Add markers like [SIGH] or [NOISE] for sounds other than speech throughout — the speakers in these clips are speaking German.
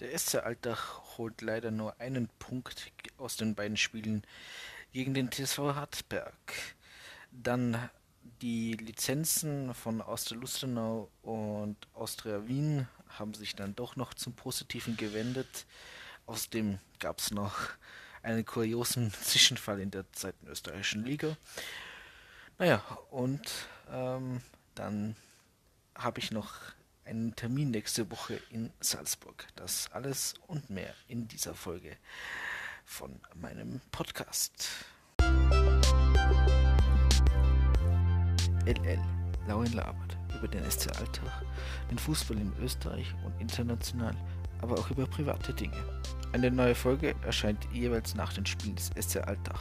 Der SC Altach holt leider nur einen Punkt aus den beiden Spielen gegen den TSV Hartberg. Dann die Lizenzen von Austria Lustenau und Austria Wien haben sich dann doch noch zum Positiven gewendet. Außerdem gab es noch einen kuriosen [LAUGHS] Zwischenfall in der zweiten österreichischen Liga. Naja, und ähm, dann habe ich noch einen Termin nächste Woche in Salzburg. Das alles und mehr in dieser Folge von meinem Podcast. LL Lauin labert über den SC Alltag, den Fußball in Österreich und international, aber auch über private Dinge. Eine neue Folge erscheint jeweils nach den Spielen des SC Alltag.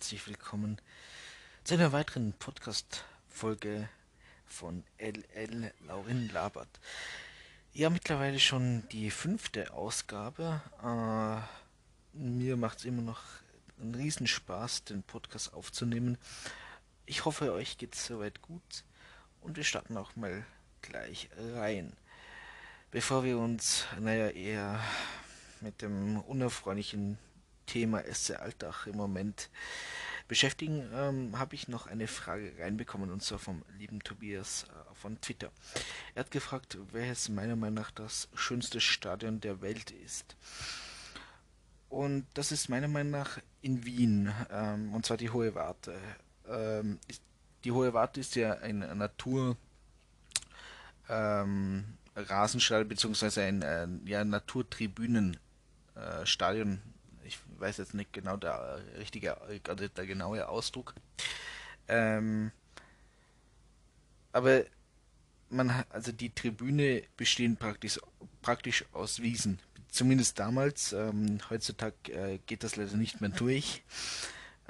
Herzlich willkommen zu einer weiteren Podcast-Folge von LL Laurin Labert. Ja, mittlerweile schon die fünfte Ausgabe. Äh, mir macht es immer noch einen Riesenspaß, den Podcast aufzunehmen. Ich hoffe, euch geht es soweit gut und wir starten auch mal gleich rein. Bevor wir uns, naja, eher mit dem unerfreulichen Thema SC Alltag im Moment beschäftigen, ähm, habe ich noch eine Frage reinbekommen und zwar vom lieben Tobias äh, von Twitter. Er hat gefragt, welches meiner Meinung nach das schönste Stadion der Welt ist. Und das ist meiner Meinung nach in Wien, ähm, und zwar die Hohe Warte. Ähm, ist, die Hohe Warte ist ja ein Natur ähm, beziehungsweise ein äh, ja, Naturtribünenstadion, äh, weiß jetzt nicht genau der richtige, also der genaue Ausdruck. Ähm, aber man also die Tribüne bestehen praktisch, praktisch aus Wiesen. Zumindest damals. Ähm, heutzutage äh, geht das leider nicht mehr durch.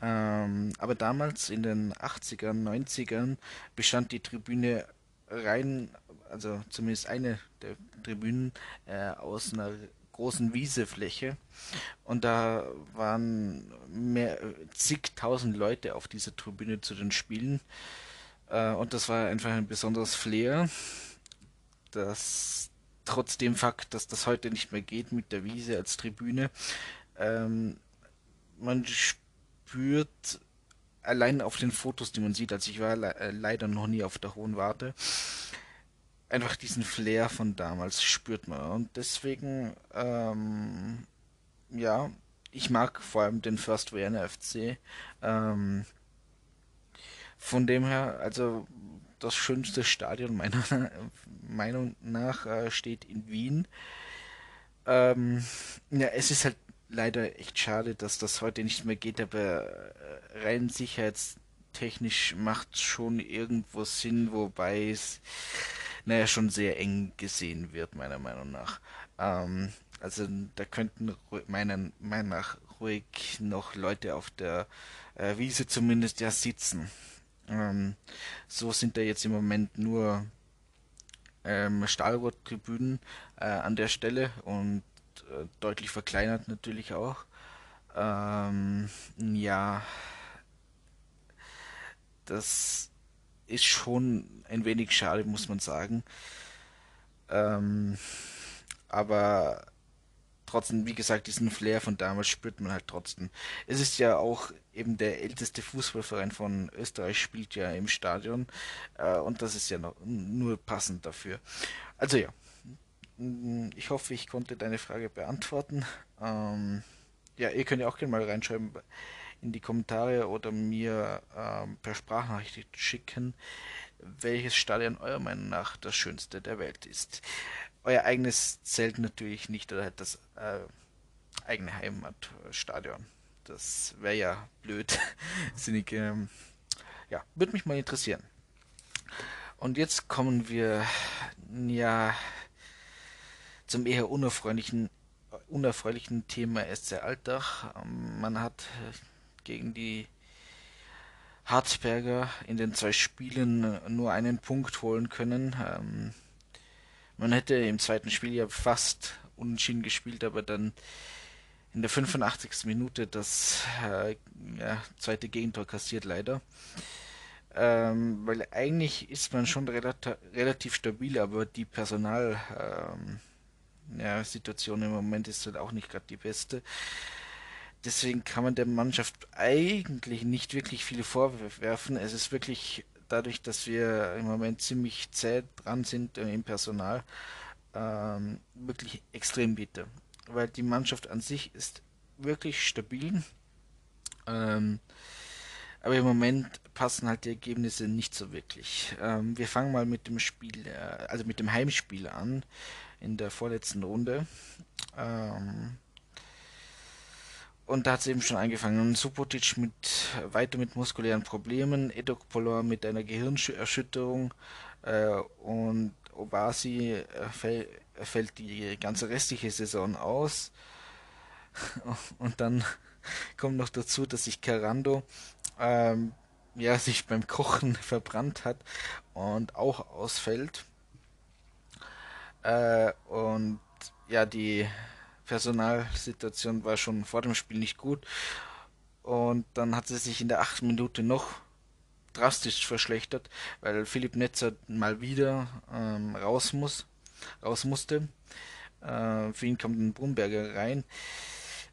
Ähm, aber damals in den 80ern, 90ern bestand die Tribüne rein, also zumindest eine der Tribünen, äh, aus einer großen Wiesefläche. Und da waren mehr zigtausend Leute auf dieser Tribüne zu den Spielen. Äh, und das war einfach ein besonderes Flair, das trotz dem Fakt, dass das heute nicht mehr geht mit der Wiese als Tribüne, ähm, man spürt allein auf den Fotos, die man sieht, also ich war le äh, leider noch nie auf der Hohen Warte, einfach diesen Flair von damals spürt man. Und deswegen, ähm, ja, ich mag vor allem den First Werner FC. Ähm, von dem her, also das schönste Stadion meiner [LAUGHS] Meinung nach äh, steht in Wien. Ähm, ja, es ist halt leider echt schade, dass das heute nicht mehr geht, aber äh, rein sicherheitstechnisch macht es schon irgendwo Sinn, wobei es naja, schon sehr eng gesehen wird, meiner Meinung nach. Ähm, also da könnten meiner Meinung nach ruhig noch Leute auf der äh, Wiese zumindest ja sitzen. Ähm, so sind da jetzt im Moment nur ähm, Stahlgurttribünen äh, an der Stelle und äh, deutlich verkleinert natürlich auch. Ähm, ja, das ist schon ein wenig schade, muss man sagen. Ähm, aber trotzdem, wie gesagt, diesen Flair von damals spürt man halt trotzdem. Es ist ja auch eben der älteste Fußballverein von Österreich spielt ja im Stadion äh, und das ist ja noch nur passend dafür. Also ja, ich hoffe, ich konnte deine Frage beantworten. Ähm, ja, ihr könnt ja auch gerne mal reinschreiben, in die Kommentare oder mir ähm, per Sprachnachricht schicken, welches Stadion eurer Meinung nach das schönste der Welt ist. Euer eigenes zählt natürlich nicht oder das äh, eigene Heimatstadion. Das wäre ja blöd. [LAUGHS] Sinnig, ähm, ja, würde mich mal interessieren. Und jetzt kommen wir ja zum eher unerfreulichen unerfreulichen Thema SC Alltag. Ähm, man hat gegen die Harzberger in den zwei Spielen nur einen Punkt holen können. Ähm, man hätte im zweiten Spiel ja fast unentschieden gespielt, aber dann in der 85. Minute das äh, ja, zweite Gegentor kassiert, leider. Ähm, weil eigentlich ist man schon relativ, relativ stabil, aber die Personalsituation ähm, ja, im Moment ist halt auch nicht gerade die beste. Deswegen kann man der Mannschaft eigentlich nicht wirklich viele Vorwürfe werfen. Es ist wirklich dadurch, dass wir im Moment ziemlich zäh dran sind äh, im Personal, ähm, wirklich extrem bitter. Weil die Mannschaft an sich ist wirklich stabil. Ähm, aber im Moment passen halt die Ergebnisse nicht so wirklich. Ähm, wir fangen mal mit dem Spiel, äh, also mit dem Heimspiel an, in der vorletzten Runde. Ähm, und da hat es eben schon angefangen. Subotic mit, weiter mit muskulären Problemen, Edok Polor mit einer Gehirnerschütterung äh, und Obasi äh, fäll, fällt die ganze restliche Saison aus. [LAUGHS] Und dann [LAUGHS] kommt noch dazu, dass sich Carando ähm, ja, sich beim Kochen [LAUGHS] verbrannt hat und auch ausfällt. Äh, und ja, die Personalsituation war schon vor dem Spiel nicht gut. Und dann hat sie sich in der achten Minute noch drastisch verschlechtert, weil Philipp Netzer mal wieder ähm, raus muss, raus musste. Äh, für ihn kommt ein Brumberger rein.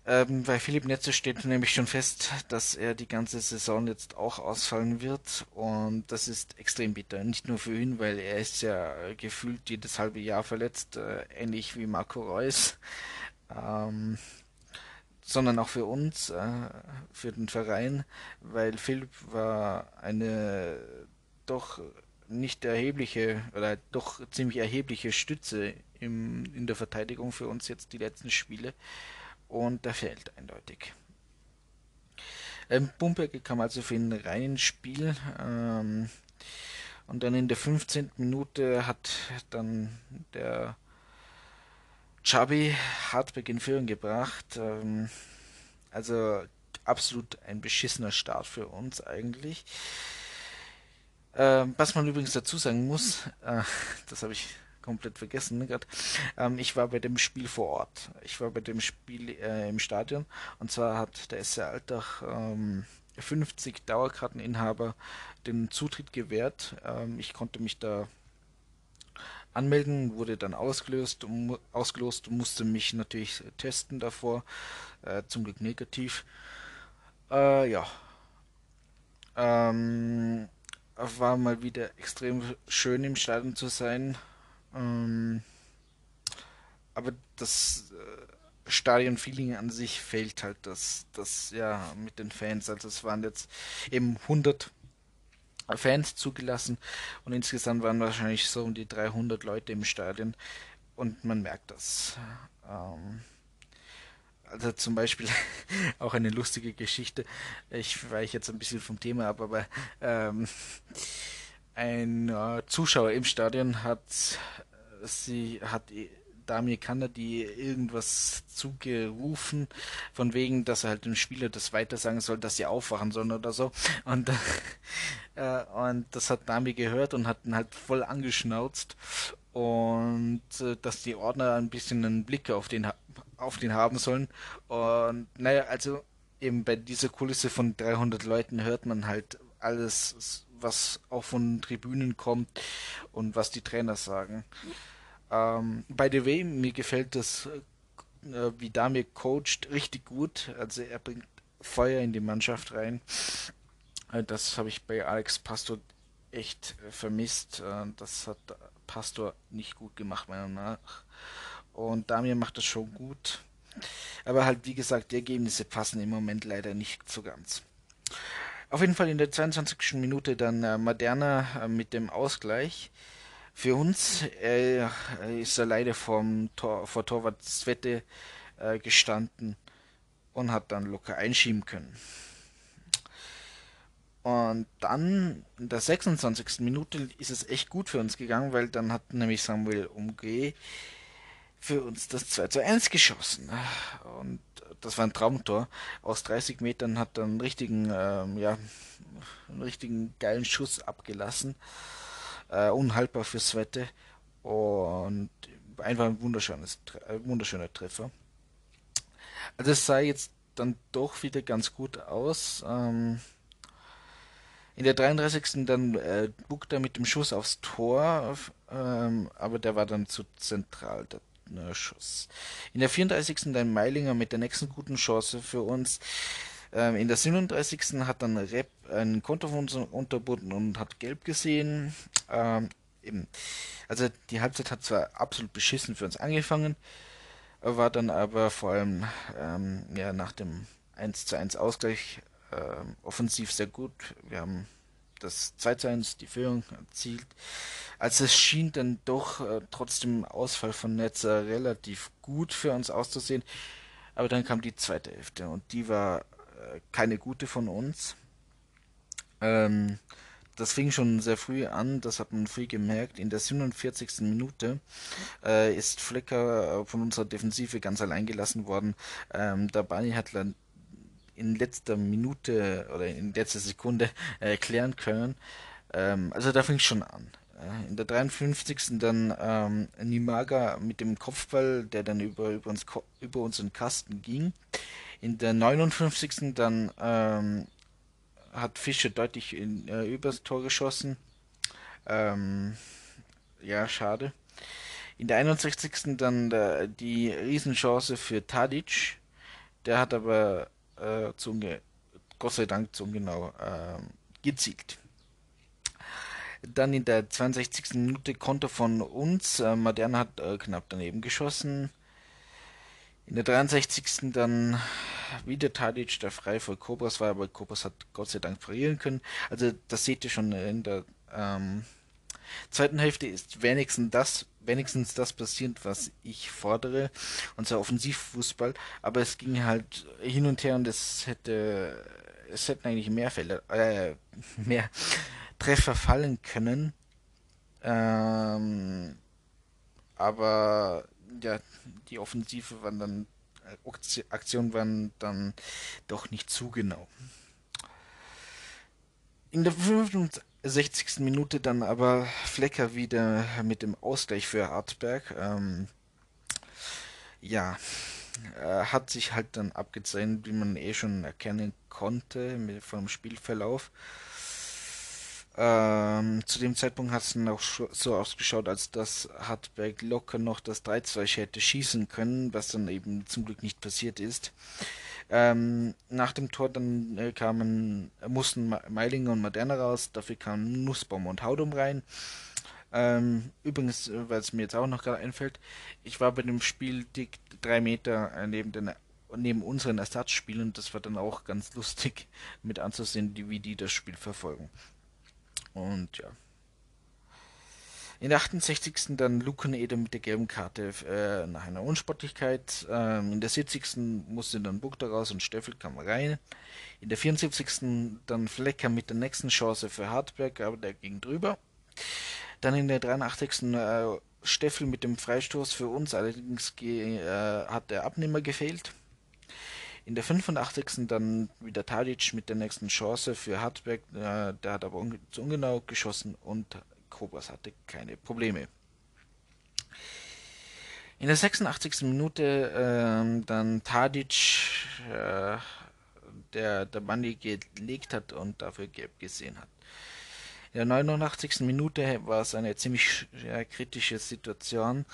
Ähm, bei Philipp Netze steht nämlich schon fest, dass er die ganze Saison jetzt auch ausfallen wird und das ist extrem bitter. Nicht nur für ihn, weil er ist ja gefühlt jedes halbe Jahr verletzt, äh, ähnlich wie Marco Reus, ähm, sondern auch für uns, äh, für den Verein, weil Philipp war eine doch nicht erhebliche oder doch ziemlich erhebliche Stütze im, in der Verteidigung für uns jetzt die letzten Spiele und der fehlt eindeutig. Ähm, Bumberge kam also für ihn rein Spiel. Ähm, und dann in der 15. Minute hat dann der Chabi Hartberg in Führung gebracht. Ähm, also absolut ein beschissener Start für uns eigentlich. Ähm, was man übrigens dazu sagen muss, äh, das habe ich komplett vergessen ne, Ähm, ich war bei dem Spiel vor Ort. Ich war bei dem Spiel äh, im Stadion. Und zwar hat der SC Alltag ähm, 50 Dauerkarteninhaber den Zutritt gewährt. Ähm, ich konnte mich da anmelden, wurde dann ausgelöst, um, ausgelost und musste mich natürlich testen davor. Äh, zum Glück negativ. Äh, ja. Ähm, war mal wieder extrem schön im Stadion zu sein. Ähm, aber das äh, Stadion-Feeling an sich fehlt halt, das, das ja mit den Fans. Also es waren jetzt eben 100 Fans zugelassen und insgesamt waren wahrscheinlich so um die 300 Leute im Stadion und man merkt das. Ähm, also zum Beispiel [LAUGHS] auch eine lustige Geschichte. Ich weiche jetzt ein bisschen vom Thema ab, aber ähm, ein äh, Zuschauer im Stadion hat sie hat Damir die irgendwas zugerufen, von wegen, dass er halt dem Spieler das weiter sagen soll, dass sie aufwachen sollen oder so. Und, [LAUGHS] äh, und das hat Dami gehört und hat ihn halt voll angeschnauzt. Und äh, dass die Ordner ein bisschen einen Blick auf den, auf den haben sollen. Und naja, also eben bei dieser Kulisse von 300 Leuten hört man halt alles, was auch von Tribünen kommt und was die Trainer sagen. Ähm, by the way, mir gefällt das, äh, wie Damir coacht, richtig gut. Also er bringt Feuer in die Mannschaft rein. Äh, das habe ich bei Alex Pastor echt äh, vermisst. Äh, das hat Pastor nicht gut gemacht, meiner Meinung nach. Und Damir macht das schon gut. Aber halt, wie gesagt, die Ergebnisse passen im Moment leider nicht so ganz. Auf jeden Fall in der 22. Minute dann äh, Moderna äh, mit dem Ausgleich. Für uns äh, ist er leider vom Tor, vor Torwart Svette äh, gestanden und hat dann locker einschieben können. Und dann in der 26. Minute ist es echt gut für uns gegangen, weil dann hat nämlich Samuel Umge für uns das 2 zu 1 geschossen. Und das war ein Traumtor. Aus 30 Metern hat er einen richtigen, ähm, ja, einen richtigen geilen Schuss abgelassen äh, unhaltbar fürs Wette und einfach ein wunderschönes, äh, wunderschöner Treffer. Also es sah jetzt dann doch wieder ganz gut aus. Ähm, in der 33. dann äh, buckt er mit dem Schuss aufs Tor, ähm, aber der war dann zu zentral, der äh, Schuss. In der 34. dann Meilinger mit der nächsten guten Chance für uns. Ähm, in der 37. hat dann Rep ein Konto von uns unterbunden und hat gelb gesehen. Ähm, eben. Also die Halbzeit hat zwar absolut beschissen für uns angefangen, war dann aber vor allem ähm, ja, nach dem 1 zu 1 Ausgleich äh, offensiv sehr gut. Wir haben das 2 zu 1, die Führung erzielt. Also es schien dann doch äh, trotzdem Ausfall von Netzer relativ gut für uns auszusehen. Aber dann kam die zweite Hälfte und die war keine gute von uns. Ähm, das fing schon sehr früh an, das hat man früh gemerkt. In der 47. Minute äh, ist Flecker äh, von unserer Defensive ganz allein gelassen worden. Ähm, der Bani hat in letzter Minute oder in letzter Sekunde äh, können. Ähm, also da fing schon an. Äh, in der 53. dann ähm, Nimaga mit dem Kopfball, der dann über, über, uns, über unseren Kasten ging. In der 59. dann ähm, hat Fischer deutlich in, äh, übers Tor geschossen. Ähm, ja, schade. In der 61. dann äh, die Riesenchance für Tadic. Der hat aber äh, zum, Gott sei Dank zum genau äh, gezielt. Dann in der 62. Minute Konter von uns. Äh, Modern hat äh, knapp daneben geschossen. In der 63. dann wieder Tadic, der frei vor Kobras war, aber Kobras hat Gott sei Dank parieren können. Also das seht ihr schon in der ähm, zweiten Hälfte ist wenigstens das, wenigstens das passiert, was ich fordere, unser Offensivfußball. Aber es ging halt hin und her und es hätte, es hätten eigentlich mehr Fälle, äh, mehr Treffer fallen können. Ähm, aber ja, die Offensive waren dann, äh, Aktionen waren dann doch nicht zu genau. In der 65. Minute dann aber Flecker wieder mit dem Ausgleich für Hartberg. Ähm, ja, äh, hat sich halt dann abgezeichnet, wie man eh schon erkennen konnte mit, vom Spielverlauf. Ähm, zu dem Zeitpunkt hat es auch so ausgeschaut, als dass Hartberg locker noch das 3-2 hätte schießen können, was dann eben zum Glück nicht passiert ist. Ähm, nach dem Tor dann äh, kamen, mussten Meilinger und Moderna raus, dafür kamen Nussbaum und Haudum rein. Ähm, übrigens, äh, weil es mir jetzt auch noch gerade einfällt, ich war bei dem Spiel dick drei Meter äh, neben, den, neben unseren Ersatzspielen das war dann auch ganz lustig mit anzusehen, wie die das Spiel verfolgen. Und ja. In der 68. dann Lukenede mit der gelben Karte äh, nach einer Unsportlichkeit. Ähm, in der 70. musste dann Buchter raus und Steffel kam rein. In der 74. dann Flecker mit der nächsten Chance für Hartberg, aber der ging drüber. Dann in der 83. Äh, Steffel mit dem Freistoß für uns, allerdings äh, hat der Abnehmer gefehlt. In der 85. dann wieder Tadic mit der nächsten Chance für Hartberg. Äh, der hat aber un zu ungenau geschossen und Kobras hatte keine Probleme. In der 86. Minute äh, dann Tadic, äh, der der Bandi gelegt hat und dafür gelb gesehen hat. In der 89. Minute war es eine ziemlich ja, kritische Situation.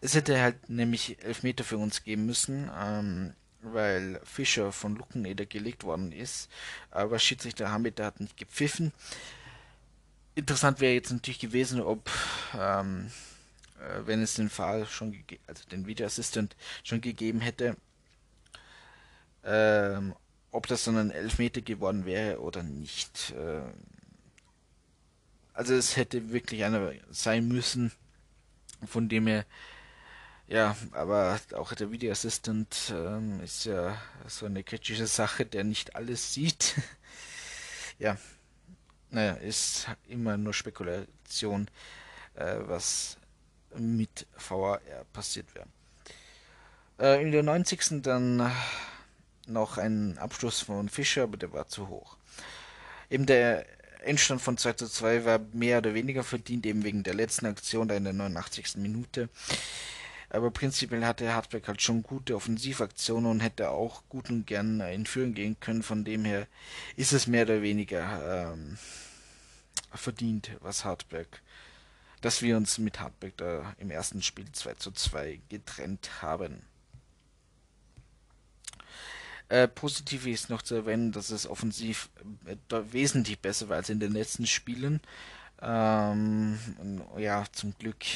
Es hätte halt nämlich Elfmeter für uns geben müssen. Ähm, weil Fischer von Luckeneder gelegt worden ist. Aber Schiedsrichter Hamid hat nicht gepfiffen. Interessant wäre jetzt natürlich gewesen, ob, ähm, äh, wenn es den Fall schon, also den Video Assistant schon gegeben hätte, ähm, ob das dann ein Elfmeter geworden wäre oder nicht. Ähm, also es hätte wirklich einer sein müssen, von dem er ja, aber auch der Video Assistant ähm, ist ja so eine kritische Sache, der nicht alles sieht. [LAUGHS] ja, naja, ist immer nur Spekulation, äh, was mit VAR passiert wäre. Äh, in der 90. dann noch ein Abschluss von Fischer, aber der war zu hoch. Eben der Endstand von 2 zu 2 war mehr oder weniger verdient, eben wegen der letzten Aktion da in der 89. Minute. Aber prinzipiell hatte Hartberg halt schon gute Offensivaktionen und hätte auch gut und gern in Führung gehen können. Von dem her ist es mehr oder weniger ähm, verdient, was Hartberg, dass wir uns mit Hartberg da im ersten Spiel 2 zu 2 getrennt haben. Äh, positiv ist noch zu erwähnen, dass es offensiv äh, wesentlich besser war als in den letzten Spielen. Ähm, ja, zum Glück.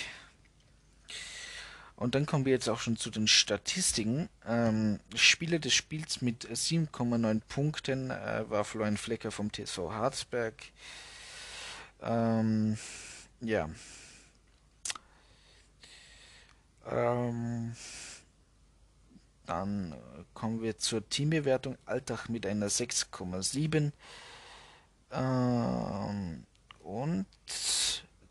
Und dann kommen wir jetzt auch schon zu den Statistiken. Ähm, Spieler des Spiels mit 7,9 Punkten äh, war Florian Flecker vom TSV Harzberg. Ähm, ja. Ähm, dann äh, kommen wir zur Teambewertung. Alltag mit einer 6,7. Ähm, und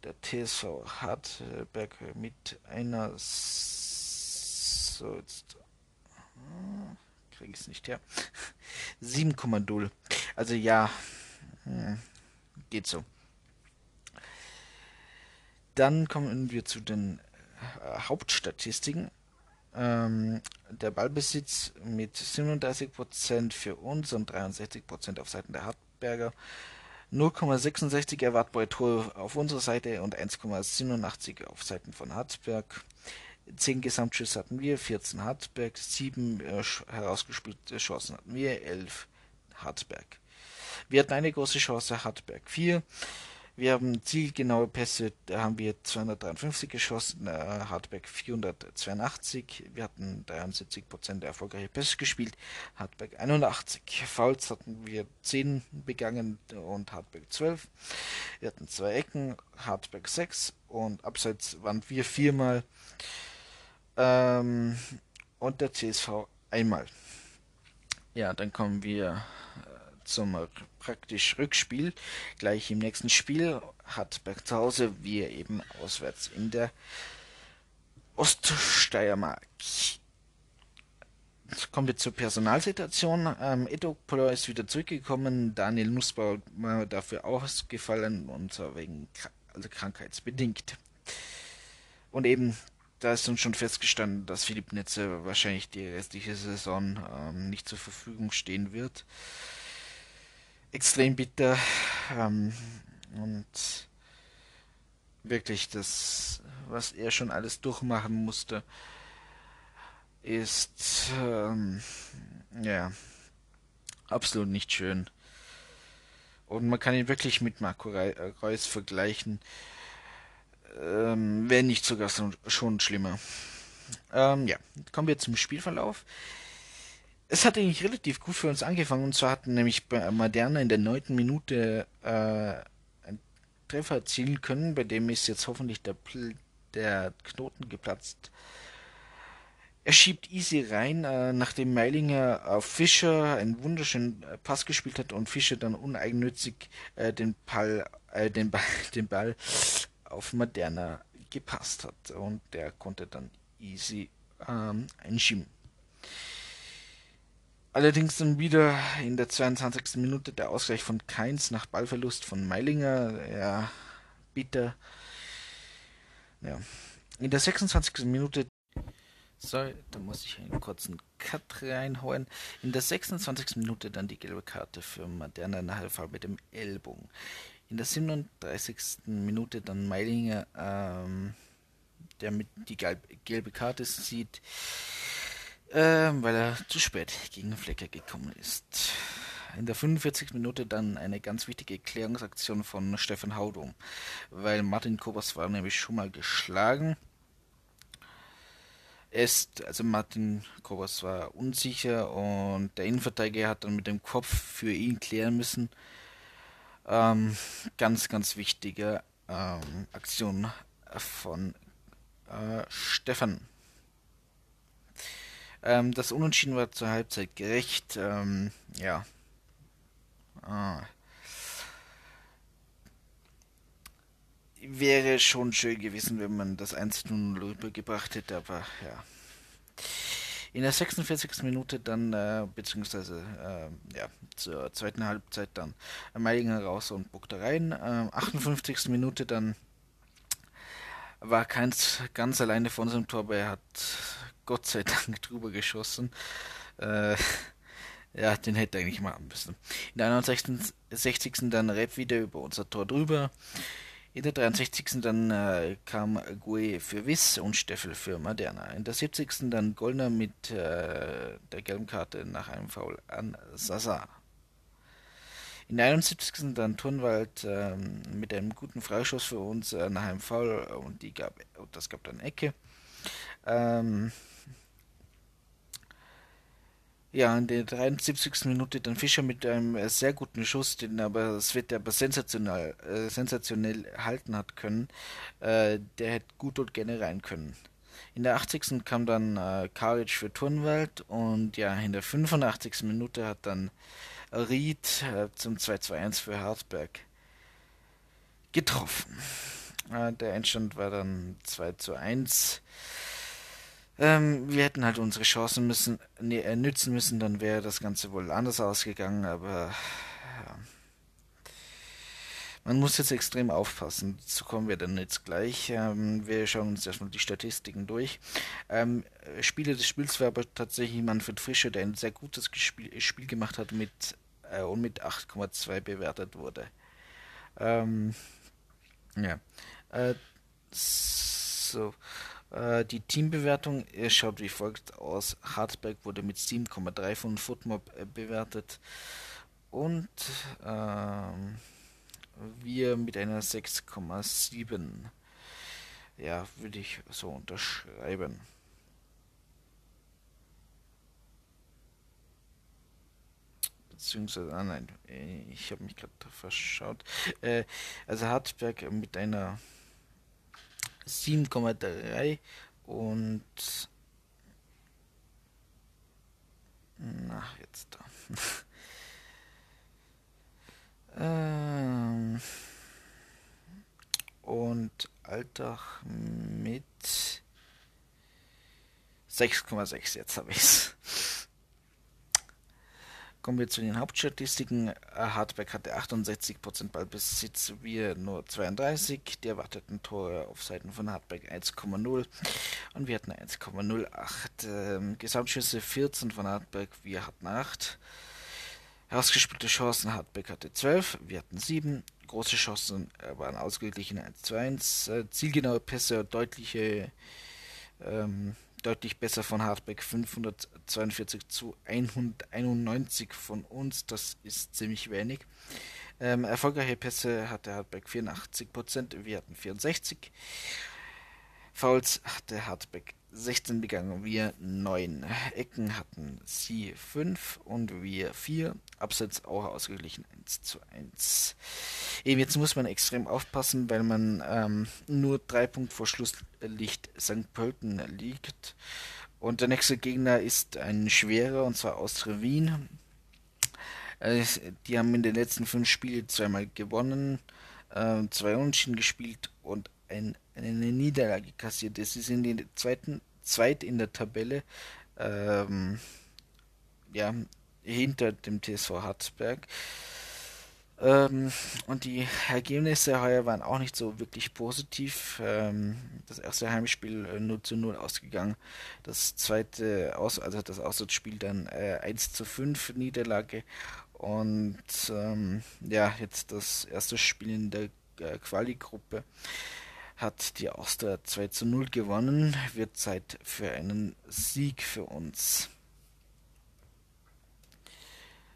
der TSV Hartberg mit einer so jetzt hm, kriege ich es nicht her. [LAUGHS] 7,0 also ja hm, geht so. Dann kommen wir zu den äh, Hauptstatistiken. Ähm, der Ballbesitz mit 37% für uns und 63% auf Seiten der Hartberger. 0,66 erwartbare Tore auf unserer Seite und 1,87 auf Seiten von Hartberg. 10 Gesamtschüsse hatten wir, 14 Hartberg, 7 äh, herausgespielte Chancen hatten wir, 11 Hartberg. Wir hatten eine große Chance, Hartberg 4. Wir haben zielgenaue Pässe, da haben wir 253 geschossen, äh, Hartberg 482. Wir hatten 73% der erfolgreichen Pässe gespielt, Hartberg 81. Fouls hatten wir 10 begangen und Hartberg 12. Wir hatten zwei Ecken, Hartberg 6 und abseits waren wir viermal ähm, und der CSV einmal. Ja, dann kommen wir zum praktisch Rückspiel. Gleich im nächsten Spiel hat Berg zu Hause, wir eben auswärts in der Oststeiermark. Jetzt kommen wir zur Personalsituation. Ähm, Edo Polo ist wieder zurückgekommen, Daniel Nussbauer war dafür ausgefallen und zwar wegen also krankheitsbedingt. Und eben, da ist uns schon festgestanden, dass Philipp Netze wahrscheinlich die restliche Saison ähm, nicht zur Verfügung stehen wird extrem bitter. Ähm, und wirklich das, was er schon alles durchmachen musste, ist ähm, ja absolut nicht schön. Und man kann ihn wirklich mit Marco Reus vergleichen, ähm, wenn nicht sogar schon schlimmer. Ähm, ja, kommen wir zum Spielverlauf es hat eigentlich relativ gut für uns angefangen. Und zwar hatten nämlich bei Moderna in der neunten Minute äh, einen Treffer erzielen können. Bei dem ist jetzt hoffentlich der, der Knoten geplatzt. Er schiebt easy rein, äh, nachdem Meilinger auf Fischer einen wunderschönen äh, Pass gespielt hat und Fischer dann uneigennützig äh, den, Ball, äh, den, Ball, [LAUGHS] den Ball auf Moderna gepasst hat. Und der konnte dann easy ähm, einschieben. Allerdings dann wieder in der 22. Minute der Ausgleich von Keins nach Ballverlust von Meilinger. Ja, bitter. Ja. In der 26. Minute. So, da muss ich einen kurzen Cut reinhauen. In der 26. Minute dann die gelbe Karte für Moderna nachher mit dem Ellbogen. In der 37. Minute dann Meilinger, ähm, der mit die gelbe Karte sieht. Ähm, weil er zu spät gegen Flecker gekommen ist. In der 45. Minute dann eine ganz wichtige Klärungsaktion von Stefan Haudum, weil Martin Kobas war nämlich schon mal geschlagen. ist, also Martin Kobas war unsicher und der Innenverteidiger hat dann mit dem Kopf für ihn klären müssen. Ähm, ganz, ganz wichtige ähm, Aktion von äh, Stefan. Ähm, das Unentschieden war zur Halbzeit gerecht. Ähm, ja. Ah. Wäre schon schön gewesen, wenn man das 1-0 rübergebracht hätte, aber ja. In der 46. Minute dann, äh, beziehungsweise äh, ja, zur zweiten Halbzeit dann Meilinger raus und Buchter rein. Äh, 58. Minute dann war keins ganz alleine von seinem Tor, aber er hat Gott sei Dank [LAUGHS] drüber geschossen. Äh, ja, den hätte eigentlich machen müssen. In der 61. dann Rep wieder über unser Tor drüber. In der 63. dann äh, kam Gue für Wiss und Steffel für Moderna. In der 70. dann Goldner mit äh, der gelben Karte nach einem Foul an Sasa. In der 71. dann Turnwald ähm, mit einem guten Freischuss für uns äh, nach einem Foul und die gab, das gab dann Ecke. Ähm, ja, in der 73. Minute dann Fischer mit einem äh, sehr guten Schuss, den aber Svet aber sensationell, äh, sensationell halten hat können. Äh, der hätte gut und gerne rein können. In der 80. kam dann äh, Karic für Turnwald und ja, in der 85. Minute hat dann Ried äh, zum 2-2-1 für Harzberg getroffen. Äh, der Endstand war dann 2 zu 1. Ähm, wir hätten halt unsere Chancen müssen, nee, äh, nützen müssen, dann wäre das Ganze wohl anders ausgegangen, aber ja. Man muss jetzt extrem aufpassen. Dazu kommen wir dann jetzt gleich. Ähm, wir schauen uns erstmal die Statistiken durch. Ähm, Spiele des Spiels war aber tatsächlich Manfred Fischer, der ein sehr gutes Spiel, Spiel gemacht hat mit äh, und mit 8,2 bewertet wurde. Ähm, ja. Äh, so. Äh, die Teambewertung schaut wie folgt aus. Hartberg wurde mit 7,3 von Footmob äh, bewertet und ähm, wir mit einer 6,7. Ja, würde ich so unterschreiben. beziehungsweise, ah nein, ich habe mich gerade verschaut. Äh, also Hartberg mit einer 7,3 und na jetzt da. [LAUGHS] ähm, und Alltag mit 6,6 jetzt habe ich es. Kommen wir zu den Hauptstatistiken. Hartberg hatte 68% Ballbesitz, wir nur 32. Die erwarteten Tore auf Seiten von Hartberg 1,0 und wir hatten 1,08. Ähm, Gesamtschüsse 14 von Hartberg, wir hatten 8. Herausgespielte Chancen, Hartberg hatte 12, wir hatten 7. Große Chancen äh, waren ausgeglichen 1 zu 1. Äh, zielgenaue Pässe, deutliche ähm, deutlich besser von Hartberg 542 zu 191 von uns. Das ist ziemlich wenig. Ähm, erfolgreiche Pässe hatte Hartberg 84%, wir hatten 64. Fouls hatte Hartberg 16 begangen, wir 9. Ecken hatten sie 5 und wir 4. Abseits auch ausgeglichen 1 zu 1. Eben jetzt muss man extrem aufpassen, weil man ähm, nur 3 Punkte vor Schlusslicht St. Pölten liegt. Und der nächste Gegner ist ein schwerer, und zwar Austria Wien. Äh, die haben in den letzten 5 Spielen zweimal gewonnen, äh, zwei Unentschieden gespielt und ein, eine Niederlage kassiert. Es ist in den zweiten, zweit in der Tabelle, ähm, ja, hinter dem TSV Harzberg. Ähm, und die Ergebnisse heuer waren auch nicht so wirklich positiv. Ähm, das erste Heimspiel äh, 0 zu 0 ausgegangen. Das zweite, Aus also das Auswärtsspiel dann äh, 1 zu 5 Niederlage. Und ähm, ja, jetzt das erste Spiel in der äh, Quali-Gruppe hat die Austria 2 zu 0 gewonnen, wird Zeit für einen Sieg für uns.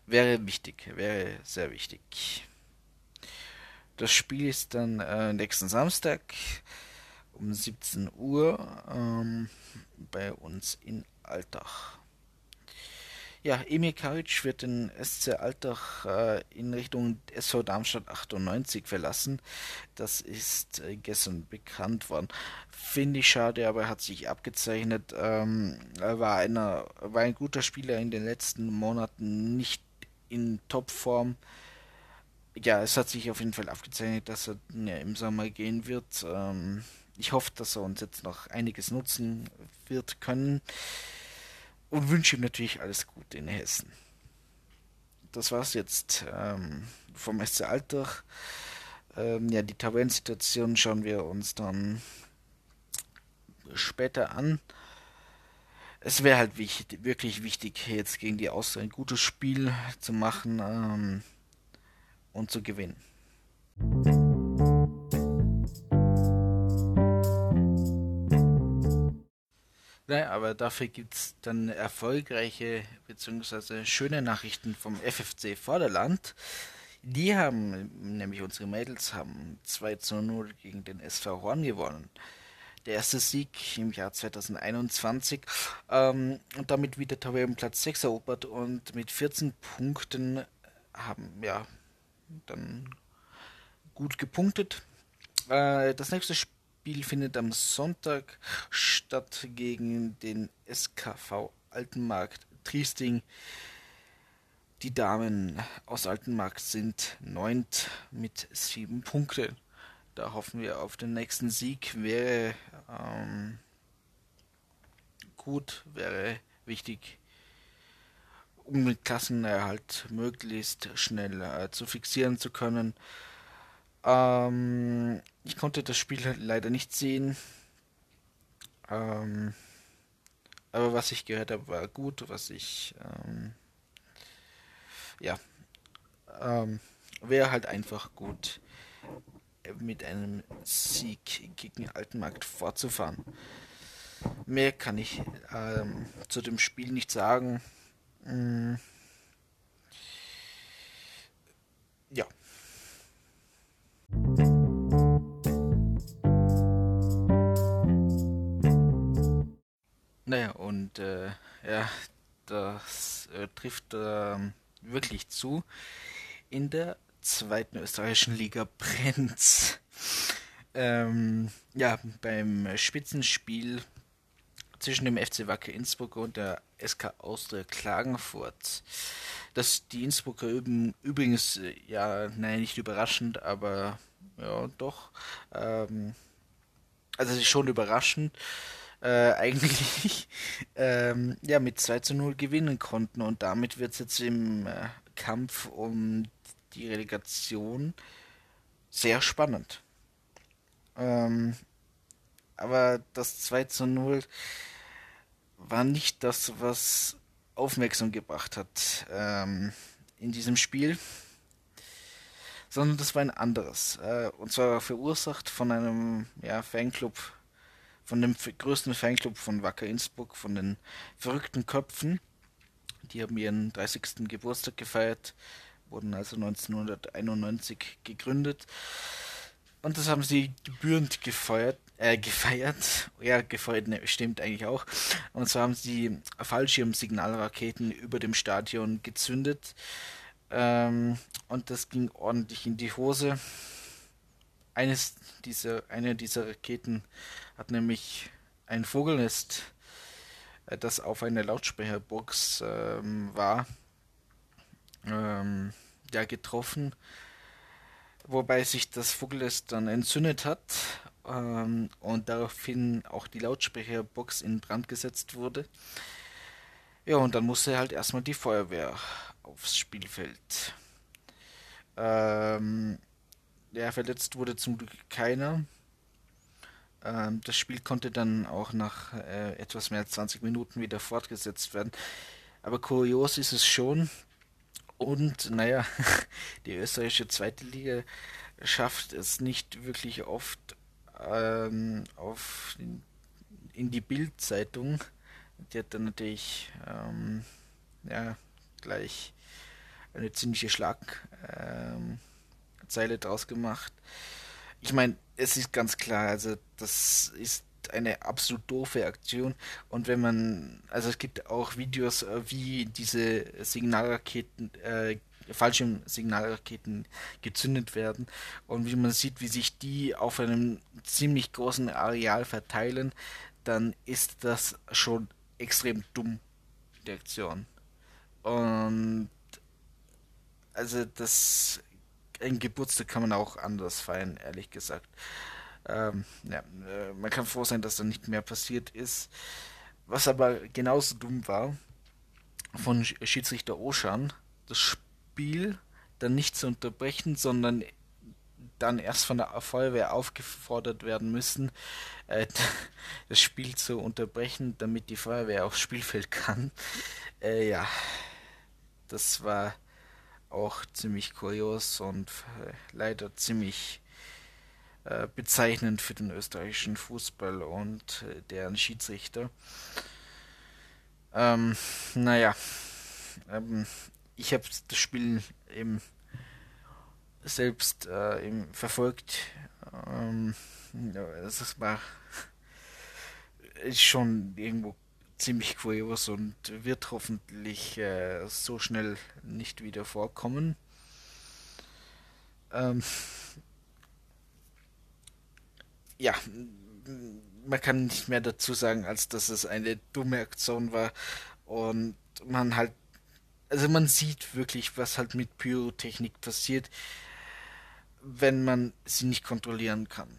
Wäre wichtig, wäre sehr wichtig. Das Spiel ist dann äh, nächsten Samstag um 17 Uhr ähm, bei uns in Altach. Ja, Emil Karic wird den SC Altach äh, in Richtung SV Darmstadt 98 verlassen. Das ist äh, gestern bekannt worden. Finde ich schade, aber er hat sich abgezeichnet. Ähm, er war, einer, war ein guter Spieler in den letzten Monaten, nicht in Topform. Ja, es hat sich auf jeden Fall abgezeichnet, dass er ja, im Sommer gehen wird. Ähm, ich hoffe, dass er uns jetzt noch einiges nutzen wird können und wünsche ihm natürlich alles Gute in Hessen. Das war's jetzt ähm, vom SC Altach. Ähm, ja, die Tabellensituation schauen wir uns dann später an. Es wäre halt wichtig, wirklich wichtig, jetzt gegen die Austria ein gutes Spiel zu machen ähm, und zu gewinnen. Naja, aber dafür gibt es dann erfolgreiche bzw. schöne Nachrichten vom FFC Vorderland. Die haben, nämlich unsere Mädels, haben 2 zu 0 gegen den SV Horn gewonnen. Der erste Sieg im Jahr 2021 ähm, und damit wieder Tabellenplatz 6 erobert und mit 14 Punkten haben ja dann gut gepunktet. Äh, das nächste Spiel Spiel findet am Sonntag statt gegen den SKV Altenmarkt Triesting. Die Damen aus Altenmarkt sind neunt mit sieben Punkten. Da hoffen wir auf den nächsten Sieg. Wäre ähm, gut, wäre wichtig, um den Klassenerhalt möglichst schnell äh, zu fixieren zu können. Ähm, ich konnte das Spiel leider nicht sehen. Ähm, aber was ich gehört habe, war gut. Was ich, ähm, ja, ähm, wäre halt einfach gut, mit einem Sieg gegen Altenmarkt fortzufahren. Mehr kann ich ähm, zu dem Spiel nicht sagen. Mm. Ja. Naja, und äh, ja, das äh, trifft äh, wirklich zu. In der zweiten österreichischen Liga brennt. Ähm, ja, beim Spitzenspiel zwischen dem FC Wacker Innsbruck und der SK Austria Klagenfurt. Dass die Innsbrucker üben, übrigens, äh, ja, nein, nicht überraschend, aber ja, doch. Ähm, also schon überraschend äh, [LAUGHS] eigentlich ähm, ja, mit 2 zu 0 gewinnen konnten. Und damit wird es jetzt im äh, Kampf um die Relegation sehr spannend. Ähm, aber das 2 zu 0 war nicht das, was Aufmerksam gebracht hat ähm, in diesem Spiel, sondern das war ein anderes. Äh, und zwar verursacht von einem ja, Fanclub von dem größten Fanclub von Wacker Innsbruck, von den verrückten Köpfen. Die haben ihren 30. Geburtstag gefeiert, wurden also 1991 gegründet. Und das haben sie gebührend gefeiert, äh, gefeiert. Ja, gefeiert ne, stimmt eigentlich auch. Und zwar haben sie Fallschirmsignalraketen über dem Stadion gezündet. Ähm, und das ging ordentlich in die Hose. Eines dieser, eine dieser Raketen hat nämlich ein Vogelnest, äh, das auf einer Lautsprecherbox ähm, war, ähm, ja, getroffen, wobei sich das Vogelnest dann entzündet hat ähm, und daraufhin auch die Lautsprecherbox in Brand gesetzt wurde. Ja, und dann musste halt erstmal die Feuerwehr aufs Spielfeld. Ähm, ja, verletzt wurde zum Glück keiner. Ähm, das Spiel konnte dann auch nach äh, etwas mehr als 20 Minuten wieder fortgesetzt werden. Aber kurios ist es schon. Und naja, [LAUGHS] die österreichische zweite Liga schafft es nicht wirklich oft ähm, auf in die Bildzeitung. Die hat dann natürlich ähm, ja, gleich eine ziemliche Schlagzeile ähm, draus gemacht. Ich meine, es ist ganz klar, also das ist eine absolut doofe Aktion. Und wenn man, also es gibt auch Videos, äh, wie diese Signalraketen, äh, Fallschirm-Signalraketen gezündet werden und wie man sieht, wie sich die auf einem ziemlich großen Areal verteilen, dann ist das schon extrem dumm, die Aktion. Und also das ein Geburtstag kann man auch anders feiern, ehrlich gesagt. Ähm, ja, äh, man kann froh sein, dass da nicht mehr passiert ist. Was aber genauso dumm war, von Schiedsrichter Oschan, das Spiel dann nicht zu unterbrechen, sondern dann erst von der Feuerwehr aufgefordert werden müssen, äh, [LAUGHS] das Spiel zu unterbrechen, damit die Feuerwehr aufs Spielfeld kann. Äh, ja, das war auch ziemlich kurios und äh, leider ziemlich äh, bezeichnend für den österreichischen Fußball und äh, deren Schiedsrichter. Ähm, naja, ähm, ich habe das Spiel eben selbst äh, eben verfolgt. Ähm, das war ist schon irgendwo ziemlich kurios und wird hoffentlich äh, so schnell nicht wieder vorkommen. Ähm, ja, man kann nicht mehr dazu sagen, als dass es eine dumme Aktion war und man halt, also man sieht wirklich, was halt mit Pyrotechnik passiert, wenn man sie nicht kontrollieren kann.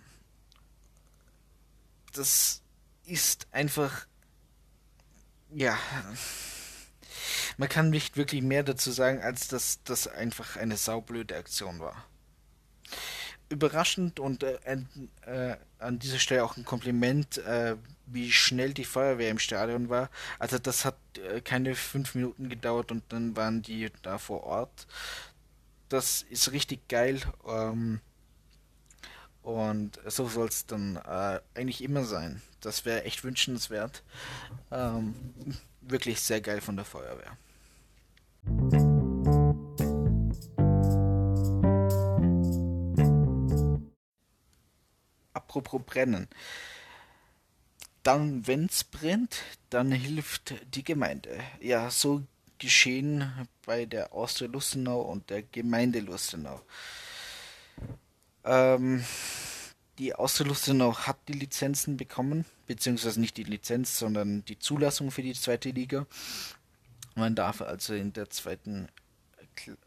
Das ist einfach, ja, man kann nicht wirklich mehr dazu sagen, als dass das einfach eine saublöde Aktion war überraschend und äh, äh, an dieser Stelle auch ein Kompliment, äh, wie schnell die Feuerwehr im Stadion war. Also das hat äh, keine fünf Minuten gedauert und dann waren die da vor Ort. Das ist richtig geil. Ähm, und so soll es dann äh, eigentlich immer sein. Das wäre echt wünschenswert. Ähm, wirklich sehr geil von der Feuerwehr. apropos brennen. Dann, wenn es brennt, dann hilft die Gemeinde. Ja, so geschehen bei der Austria Lustenau und der Gemeinde Lustenau. Ähm, die Austria Lustenau hat die Lizenzen bekommen, beziehungsweise nicht die Lizenz, sondern die Zulassung für die zweite Liga. Man darf also in der zweiten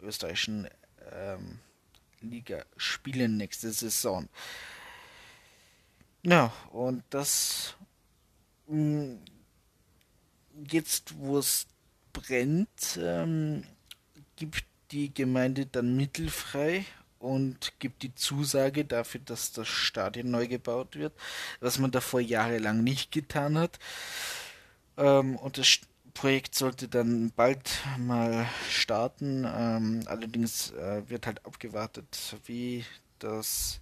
österreichischen ähm, Liga spielen nächste Saison. Ja, und das jetzt, wo es brennt, ähm, gibt die Gemeinde dann Mittel frei und gibt die Zusage dafür, dass das Stadion neu gebaut wird, was man davor jahrelang nicht getan hat. Ähm, und das Projekt sollte dann bald mal starten. Ähm, allerdings äh, wird halt abgewartet, wie das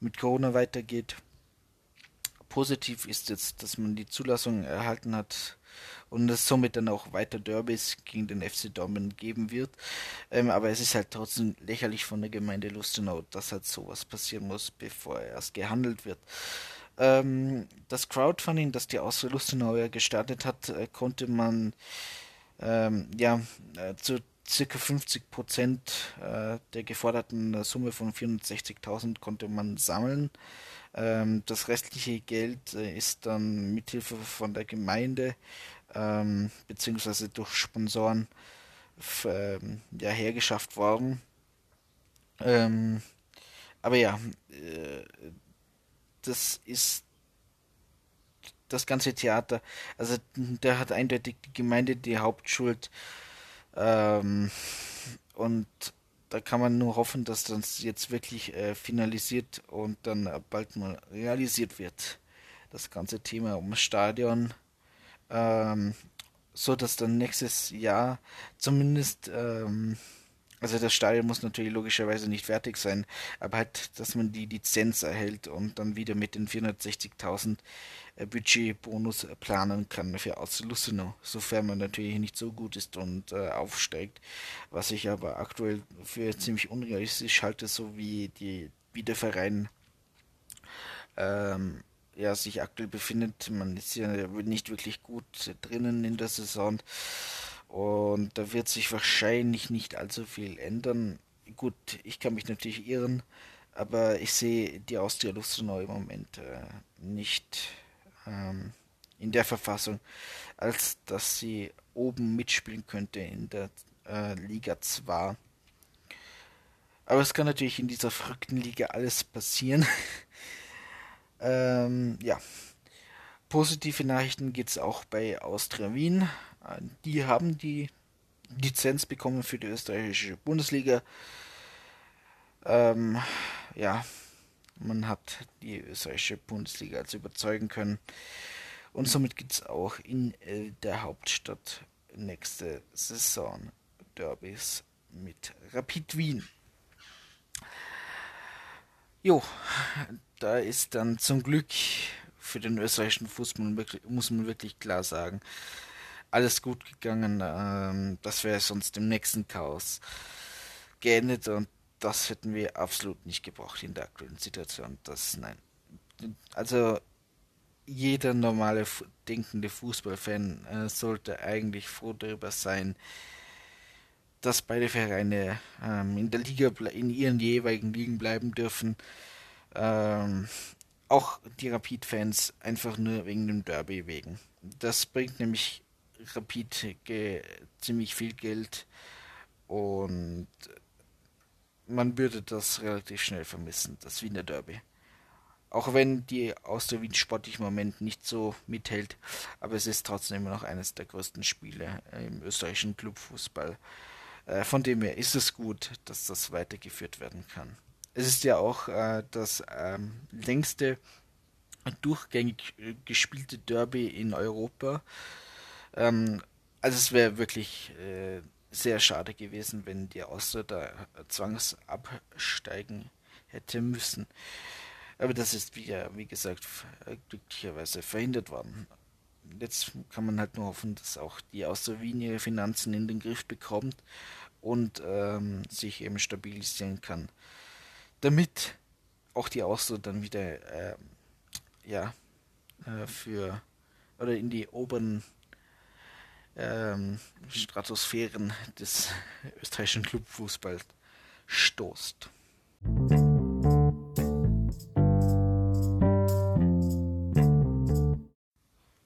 mit Corona weitergeht. Positiv ist jetzt, dass man die Zulassung erhalten hat und es somit dann auch weiter Derbys gegen den FC Dortmund geben wird. Ähm, aber es ist halt trotzdem lächerlich von der Gemeinde Lustenau, dass halt sowas passieren muss, bevor erst gehandelt wird. Ähm, das Crowdfunding, das die Austria Lustenau ja gestartet hat, äh, konnte man ähm, ja äh, zu circa 50 Prozent äh, der geforderten Summe von 460.000 konnte man sammeln. Ähm, das restliche Geld äh, ist dann mithilfe von der Gemeinde ähm, beziehungsweise durch Sponsoren ähm, ja, hergeschafft worden. Ähm, aber ja, äh, das ist das ganze Theater. Also da hat eindeutig die Gemeinde die Hauptschuld. Ähm, und da kann man nur hoffen, dass das jetzt wirklich äh, finalisiert und dann bald mal realisiert wird. Das ganze Thema ums Stadion. Ähm, so dass dann nächstes Jahr zumindest ähm, also das Stadion muss natürlich logischerweise nicht fertig sein, aber halt, dass man die Lizenz erhält und dann wieder mit den 460.000 äh, Budgetbonus planen kann für aus Lustenau, sofern man natürlich nicht so gut ist und äh, aufsteigt, was ich aber aktuell für ziemlich unrealistisch halte, so wie die wie der Verein ähm, ja, sich aktuell befindet. Man ist ja nicht wirklich gut drinnen in der Saison. Und da wird sich wahrscheinlich nicht allzu viel ändern. Gut, ich kann mich natürlich irren, aber ich sehe die Austria Lustenau im Moment äh, nicht ähm, in der Verfassung, als dass sie oben mitspielen könnte in der äh, Liga 2. Aber es kann natürlich in dieser verrückten Liga alles passieren. [LAUGHS] ähm, ja. Positive Nachrichten gibt es auch bei Austria Wien. Die haben die Lizenz bekommen für die österreichische Bundesliga. Ähm, ja, man hat die österreichische Bundesliga also überzeugen können. Und somit gibt es auch in äh, der Hauptstadt nächste Saison Derbys mit Rapid Wien. Jo, da ist dann zum Glück für den österreichischen Fußball, muss man wirklich klar sagen, alles gut gegangen. Ähm, das wäre sonst im nächsten Chaos geendet und das hätten wir absolut nicht gebraucht in der aktuellen Situation. Das, nein. Also, jeder normale denkende Fußballfan äh, sollte eigentlich froh darüber sein, dass beide Vereine ähm, in der Liga in ihren jeweiligen Ligen bleiben dürfen. Ähm, auch die Rapid-Fans einfach nur wegen dem Derby wegen. Das bringt nämlich Rapid ziemlich viel Geld und man würde das relativ schnell vermissen, das Wiener Derby. Auch wenn die Austria Wien sportlich im Moment nicht so mithält, aber es ist trotzdem immer noch eines der größten Spiele im österreichischen Clubfußball. Äh, von dem her ist es gut, dass das weitergeführt werden kann. Es ist ja auch äh, das ähm, längste durchgängig äh, gespielte Derby in Europa. Ähm, also es wäre wirklich äh, sehr schade gewesen, wenn die Austria da zwangsabsteigen hätte müssen. Aber das ist, wie, wie gesagt, glücklicherweise verhindert worden. Jetzt kann man halt nur hoffen, dass auch die Austria Wien ihre Finanzen in den Griff bekommt und ähm, sich eben stabilisieren kann. Damit auch die Austria dann wieder äh, ja, äh, für oder in die oberen ähm, Stratosphären des österreichischen Clubfußballs stoßt.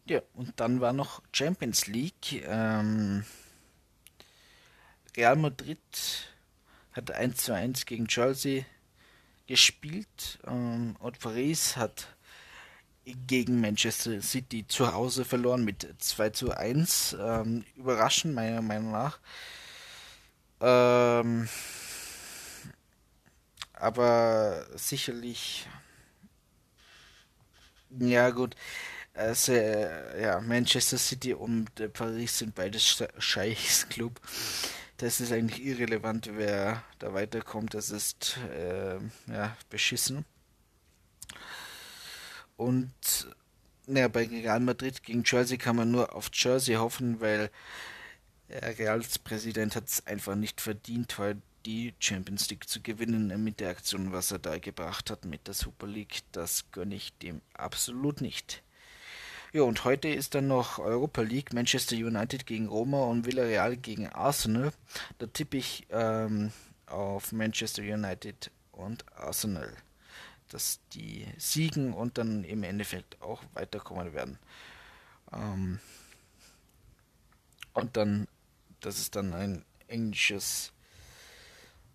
Ja, und dann war noch Champions League. Ähm, Real Madrid hat 1 zu 1 gegen Chelsea gespielt ähm, und Paris hat gegen Manchester City zu Hause verloren mit 2 zu 1. Ähm, überraschend, meiner Meinung nach. Ähm, aber sicherlich. Ja, gut. Also, ja, Manchester City und Paris sind beides Scheichs Club. Das ist eigentlich irrelevant, wer da weiterkommt. Das ist äh, ja beschissen. Und ja, bei Real Madrid gegen Jersey kann man nur auf Jersey hoffen, weil der Reals Präsident hat es einfach nicht verdient, heute die Champions League zu gewinnen mit der Aktion, was er da gebracht hat mit der Super League. Das gönne ich dem absolut nicht. Ja, und heute ist dann noch Europa League, Manchester United gegen Roma und Villarreal gegen Arsenal. Da tippe ich ähm, auf Manchester United und Arsenal dass die siegen und dann im Endeffekt auch weiterkommen werden. Ähm, und dann, dass es dann ein englisches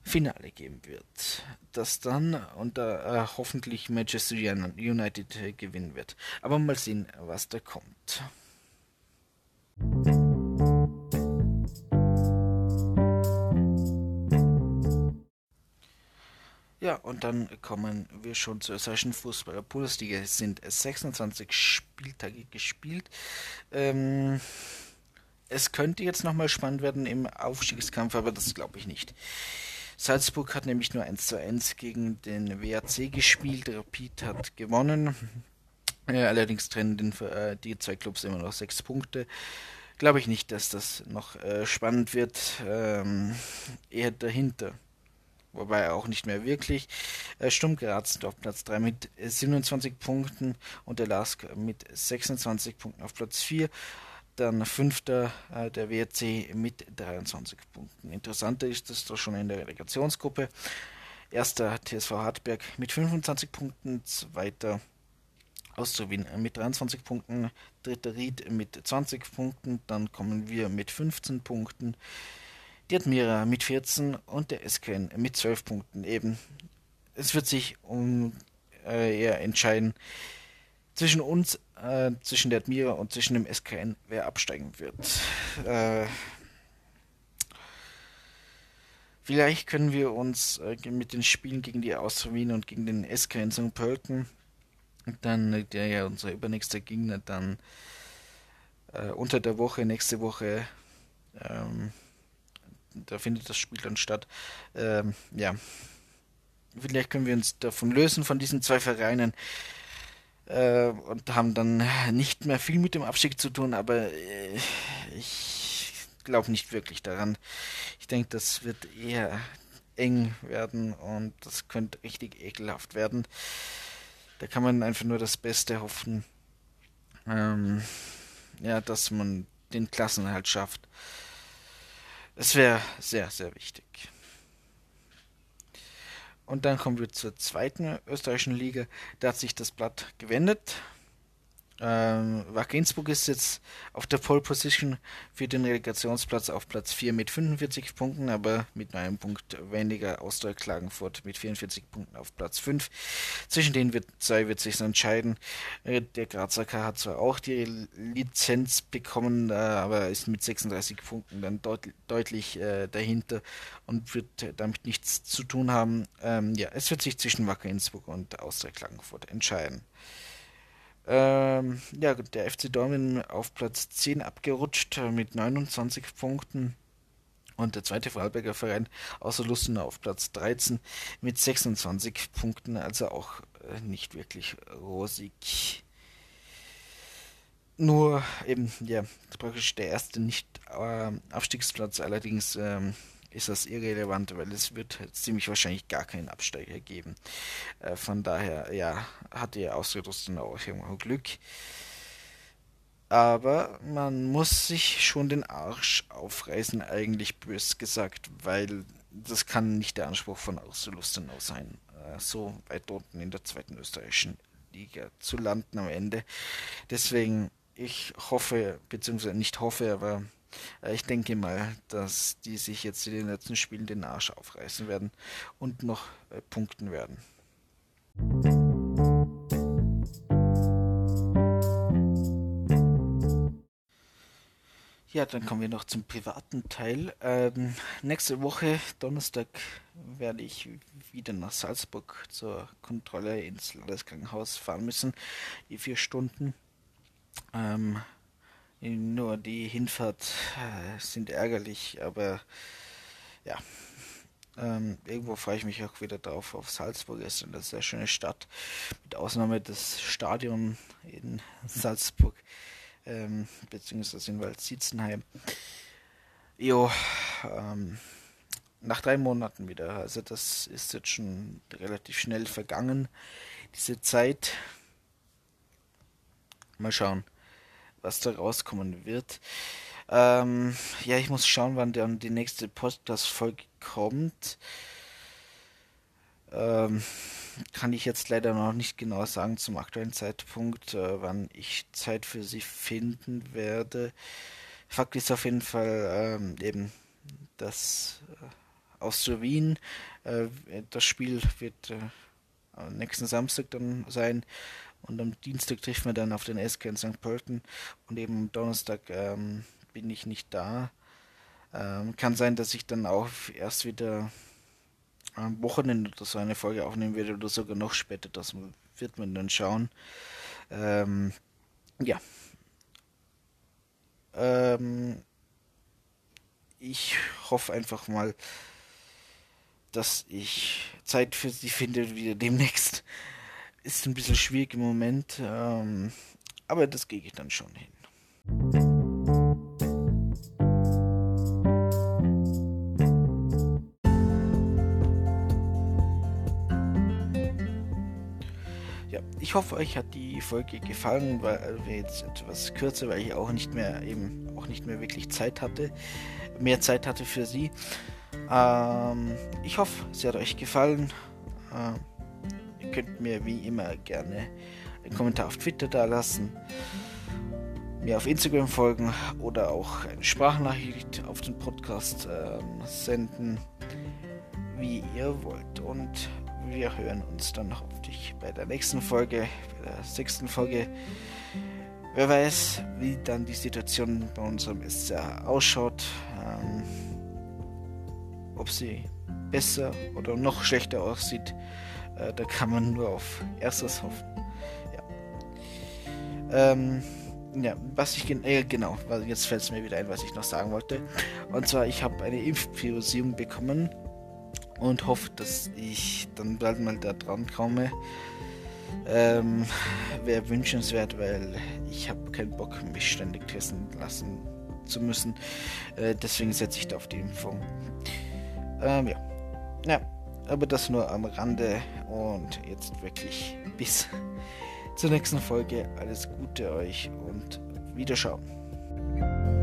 Finale geben wird, das dann unter äh, hoffentlich Manchester United äh, gewinnen wird. Aber mal sehen, was da kommt. Ja, und dann kommen wir schon zur österreichischen Fußball-Bundesliga. Es sind 26 Spieltage gespielt. Ähm, es könnte jetzt nochmal spannend werden im Aufstiegskampf, aber das glaube ich nicht. Salzburg hat nämlich nur 1 zu 1 gegen den WAC gespielt. Rapid hat gewonnen. Äh, allerdings trennen den, äh, die zwei Clubs immer noch sechs Punkte. Glaube ich nicht, dass das noch äh, spannend wird. Ähm, eher dahinter wobei auch nicht mehr wirklich. Äh, Sturm Graz auf Platz 3 mit 27 Punkten und der LASK mit 26 Punkten auf Platz 4. Dann fünfter äh, der WRC mit 23 Punkten. Interessanter ist es doch schon in der Relegationsgruppe. Erster TSV Hartberg mit 25 Punkten, zweiter Austria mit 23 Punkten, dritter Ried mit 20 Punkten, dann kommen wir mit 15 Punkten die Admira mit 14 und der SKN mit 12 Punkten eben. Es wird sich um äh, eher entscheiden zwischen uns, äh, zwischen der Admira und zwischen dem SKN, wer absteigen wird. Äh, Vielleicht können wir uns äh, mit den Spielen gegen die Austria und gegen den SK in St. Pölten, dann der ja unser übernächster Gegner, dann äh, unter der Woche, nächste Woche, ähm, da findet das Spiel dann statt. Ähm, ja, vielleicht können wir uns davon lösen, von diesen zwei Vereinen. Äh, und haben dann nicht mehr viel mit dem Abstieg zu tun, aber äh, ich glaube nicht wirklich daran. Ich denke, das wird eher eng werden und das könnte richtig ekelhaft werden. Da kann man einfach nur das Beste hoffen. Ähm, ja, dass man den Klassenerhalt schafft. Es wäre sehr, sehr wichtig. Und dann kommen wir zur zweiten österreichischen Liga. Da hat sich das Blatt gewendet. Ähm, Innsbruck ist jetzt auf der Pole Position für den Relegationsplatz auf Platz 4 mit 45 Punkten, aber mit einem Punkt weniger Austria Klagenfurt mit 44 Punkten auf Platz 5. Zwischen den wird, zwei wird sich entscheiden. Äh, der Grazer K hat zwar auch die Lizenz bekommen, äh, aber ist mit 36 Punkten dann deut deutlich äh, dahinter und wird damit nichts zu tun haben. Ähm, ja, es wird sich zwischen Wacker Innsbruck und Austria Klagenfurt entscheiden. Ähm, ja, der FC Dortmund auf Platz 10 abgerutscht äh, mit 29 Punkten. Und der zweite Vorarlberger Verein außer Lustenau auf Platz 13 mit 26 Punkten, also auch äh, nicht wirklich rosig. Nur eben, ja, praktisch der erste Nicht-Abstiegsplatz, äh, allerdings ähm, ist das irrelevant, weil es wird ziemlich wahrscheinlich gar keinen Absteiger geben. Äh, von daher, ja, hatte er ausgerüstet auch irgendwo Glück. Aber man muss sich schon den Arsch aufreißen, eigentlich bös gesagt, weil das kann nicht der Anspruch von Lustenau sein, äh, so weit unten in der zweiten österreichischen Liga zu landen am Ende. Deswegen, ich hoffe, beziehungsweise nicht hoffe, aber ich denke mal, dass die sich jetzt in den letzten Spielen den Arsch aufreißen werden und noch äh, punkten werden. Ja, dann kommen wir noch zum privaten Teil. Ähm, nächste Woche, Donnerstag, werde ich wieder nach Salzburg zur Kontrolle ins Landeskrankenhaus fahren müssen. Die vier Stunden. Ähm, nur die Hinfahrt äh, sind ärgerlich, aber ja. Ähm, irgendwo freue ich mich auch wieder drauf auf Salzburg. Ist eine sehr schöne Stadt. Mit Ausnahme des Stadions in Salzburg, ähm, beziehungsweise in Waldsitzenheim. Jo, ähm, nach drei Monaten wieder. Also das ist jetzt schon relativ schnell vergangen, diese Zeit. Mal schauen was da rauskommen wird. Ähm, ja, ich muss schauen, wann dann die nächste Podcast-Folge kommt. Ähm, kann ich jetzt leider noch nicht genau sagen zum aktuellen Zeitpunkt, äh, wann ich Zeit für sie finden werde. Fakt ist auf jeden Fall ähm, eben, dass äh, aus Wien äh, das Spiel wird äh, nächsten Samstag dann sein und am Dienstag trifft man dann auf den SK in St. Pölten und eben am Donnerstag ähm, bin ich nicht da. Ähm, kann sein, dass ich dann auch erst wieder am Wochenende oder so eine Folge aufnehmen werde oder sogar noch später. Das wird man dann schauen. Ähm, ja. Ähm, ich hoffe einfach mal, dass ich Zeit für sie finde wieder demnächst ist ein bisschen schwierig im Moment, ähm, aber das gehe ich dann schon hin. Ich hoffe, euch hat die Folge gefallen, weil wir jetzt etwas kürzer, weil ich auch nicht mehr eben auch nicht mehr wirklich Zeit hatte, mehr Zeit hatte für sie. Ähm, ich hoffe, sie hat euch gefallen. Ähm, Ihr könnt mir wie immer gerne einen Kommentar auf Twitter da lassen, mir auf Instagram folgen oder auch eine Sprachnachricht auf den Podcast ähm, senden, wie ihr wollt. Und wir hören uns dann hoffentlich bei der nächsten Folge, bei der sechsten Folge. Wer weiß, wie dann die Situation bei unserem SCA ausschaut, ähm, ob sie besser oder noch schlechter aussieht, äh, da kann man nur auf erstes hoffen. Ja. Ähm, ja, was ich äh, genau, jetzt fällt es mir wieder ein, was ich noch sagen wollte. Und zwar, ich habe eine Impfpriorisierung bekommen und hoffe, dass ich dann bald mal da dran komme. Ähm, Wäre wünschenswert, weil ich habe keinen Bock, mich ständig testen lassen zu müssen. Äh, deswegen setze ich da auf die Impfung. Ähm, ja. ja, aber das nur am Rande und jetzt wirklich bis zur nächsten Folge. Alles Gute euch und Wiederschauen.